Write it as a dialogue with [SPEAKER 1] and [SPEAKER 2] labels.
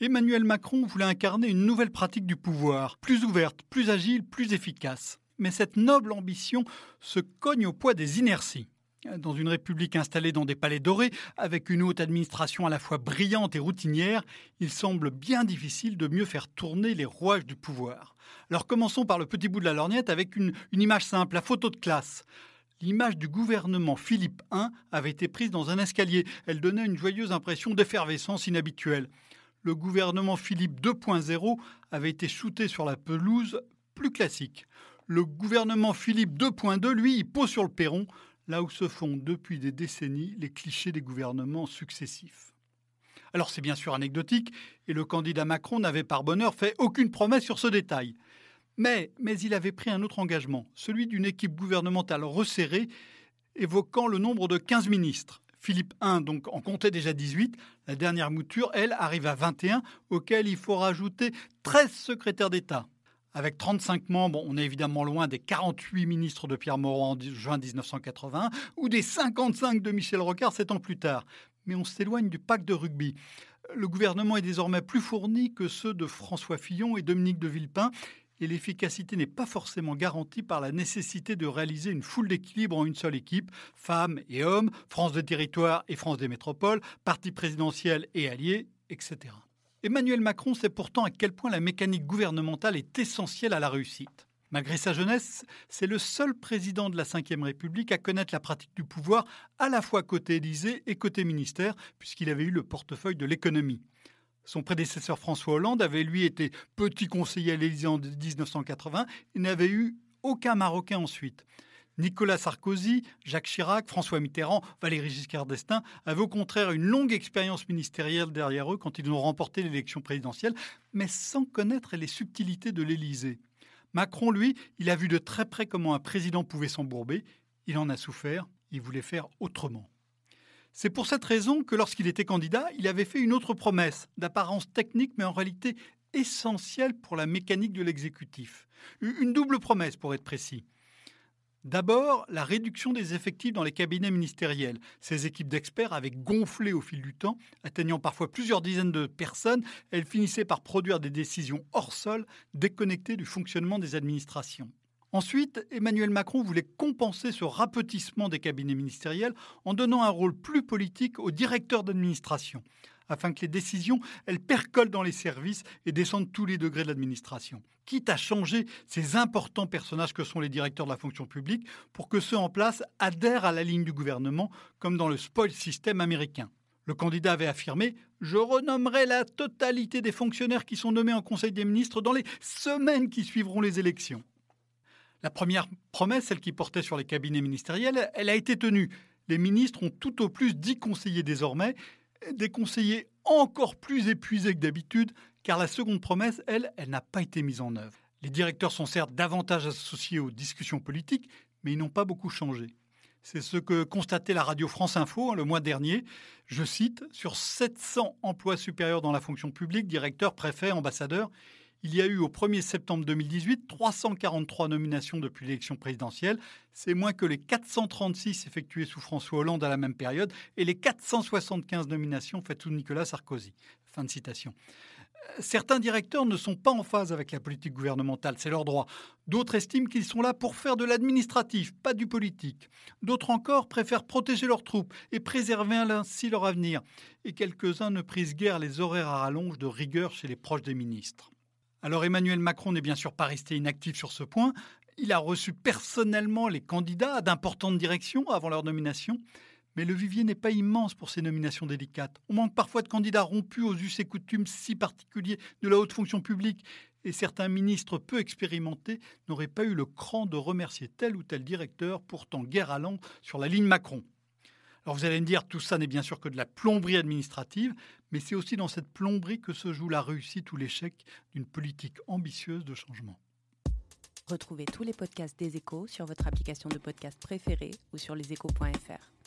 [SPEAKER 1] Emmanuel Macron voulait incarner une nouvelle pratique du pouvoir, plus ouverte, plus agile, plus efficace. Mais cette noble ambition se cogne au poids des inerties. Dans une république installée dans des palais dorés, avec une haute administration à la fois brillante et routinière, il semble bien difficile de mieux faire tourner les rouages du pouvoir. Alors commençons par le petit bout de la lorgnette avec une, image simple, la photo de classe. L'image du gouvernement Philippe I avait été prise dans un escalier. Elle donnait une joyeuse impression d'effervescence inhabituelle. Le gouvernement Philippe 2.0 avait été shooté sur la pelouse plus classique. Le gouvernement Philippe 2.2, lui, il pose sur le perron, là où se font depuis des décennies les clichés des gouvernements successifs. Alors c'est bien sûr anecdotique, et le candidat Macron n'avait par bonheur fait aucune promesse sur ce détail. Mais, mais il avait pris un autre engagement, celui d'une équipe gouvernementale resserrée, évoquant le nombre de 15 ministres. Philippe I en comptait déjà 18. La dernière mouture, elle, arrive à 21, auquel il faut rajouter 13 secrétaires d'État. Avec 35 membres, on est évidemment loin des 48 ministres de Pierre Moreau en juin 1980 ou des 55 de Michel Rocard sept ans plus tard. Mais on s'éloigne du pacte de rugby. Le gouvernement est désormais plus fourni que ceux de François Fillon et Dominique de Villepin et l'efficacité n'est pas forcément garantie par la nécessité de réaliser une foule d'équilibre en une seule équipe, femmes et hommes, France des territoires et France des métropoles, parti présidentiel et alliés, etc. Emmanuel Macron sait pourtant à quel point la mécanique gouvernementale est essentielle à la réussite. Malgré sa jeunesse, c'est le seul président de la Ve République à connaître la pratique du pouvoir à la fois côté Élysée et côté ministère, puisqu'il avait eu le portefeuille de l'économie. Son prédécesseur François Hollande avait lui été petit conseiller à l'Élysée en 1980 et n'avait eu aucun Marocain ensuite. Nicolas Sarkozy, Jacques Chirac, François Mitterrand, Valéry Giscard d'Estaing avaient au contraire une longue expérience ministérielle derrière eux quand ils ont remporté l'élection présidentielle, mais sans connaître les subtilités de l'Élysée. Macron, lui, il a vu de très près comment un président pouvait s'embourber. Il en a souffert. Il voulait faire autrement. C'est pour cette raison que lorsqu'il était candidat, il avait fait une autre promesse, d'apparence technique mais en réalité essentielle pour la mécanique de l'exécutif. Une double promesse pour être précis. D'abord, la réduction des effectifs dans les cabinets ministériels. Ces équipes d'experts avaient gonflé au fil du temps, atteignant parfois plusieurs dizaines de personnes. Elles finissaient par produire des décisions hors sol, déconnectées du fonctionnement des administrations. Ensuite, Emmanuel Macron voulait compenser ce rapetissement des cabinets ministériels en donnant un rôle plus politique aux directeurs d'administration, afin que les décisions, elles percolent dans les services et descendent tous les degrés de l'administration. Quitte à changer ces importants personnages que sont les directeurs de la fonction publique pour que ceux en place adhèrent à la ligne du gouvernement, comme dans le spoil system américain. Le candidat avait affirmé Je renommerai la totalité des fonctionnaires qui sont nommés en Conseil des ministres dans les semaines qui suivront les élections. La première promesse, celle qui portait sur les cabinets ministériels, elle a été tenue. Les ministres ont tout au plus dix conseillers désormais, des conseillers encore plus épuisés que d'habitude, car la seconde promesse, elle, elle n'a pas été mise en œuvre. Les directeurs sont certes davantage associés aux discussions politiques, mais ils n'ont pas beaucoup changé. C'est ce que constatait la radio France Info hein, le mois dernier. Je cite, sur 700 emplois supérieurs dans la fonction publique, directeurs, préfets, ambassadeurs, il y a eu au 1er septembre 2018 343 nominations depuis l'élection présidentielle. C'est moins que les 436 effectuées sous François Hollande à la même période et les 475 nominations faites sous Nicolas Sarkozy. Fin de citation. Euh, certains directeurs ne sont pas en phase avec la politique gouvernementale, c'est leur droit. D'autres estiment qu'ils sont là pour faire de l'administratif, pas du politique. D'autres encore préfèrent protéger leurs troupes et préserver ainsi leur avenir. Et quelques-uns ne prisent guère les horaires à rallonge de rigueur chez les proches des ministres. Alors Emmanuel Macron n'est bien sûr pas resté inactif sur ce point. Il a reçu personnellement les candidats d'importantes directions avant leur nomination. Mais le vivier n'est pas immense pour ces nominations délicates. On manque parfois de candidats rompus aux us et coutumes si particuliers de la haute fonction publique. Et certains ministres peu expérimentés n'auraient pas eu le cran de remercier tel ou tel directeur, pourtant guère allant sur la ligne Macron. Alors vous allez me dire, tout ça n'est bien sûr que de la plomberie administrative, mais c'est aussi dans cette plomberie que se joue la réussite ou l'échec d'une politique ambitieuse de changement.
[SPEAKER 2] Retrouvez tous les podcasts des échos sur votre application de podcast préférée ou sur leséchos.fr.